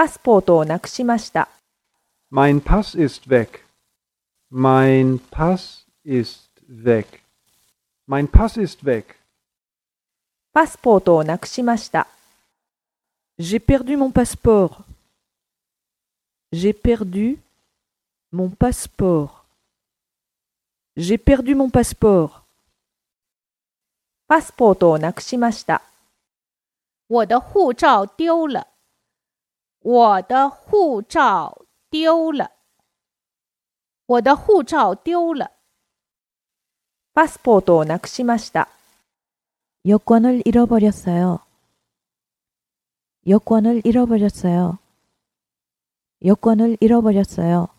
パスポートをなくしました。Mein Pass ist weg. Mein Pass ist weg. Mein Pass ist weg. パスポートをなくしました。J'ai perdu mon passeport. J'ai perdu mon passeport. J'ai perdu mon passeport. パスポートをなくしました。我的护照丢了，我的护照丢了，我的护照丢了。パスポートをなくしました。 여권을 잃어버렸어요. 여권을 잃어버렸어요. 여권을 잃어버렸어요.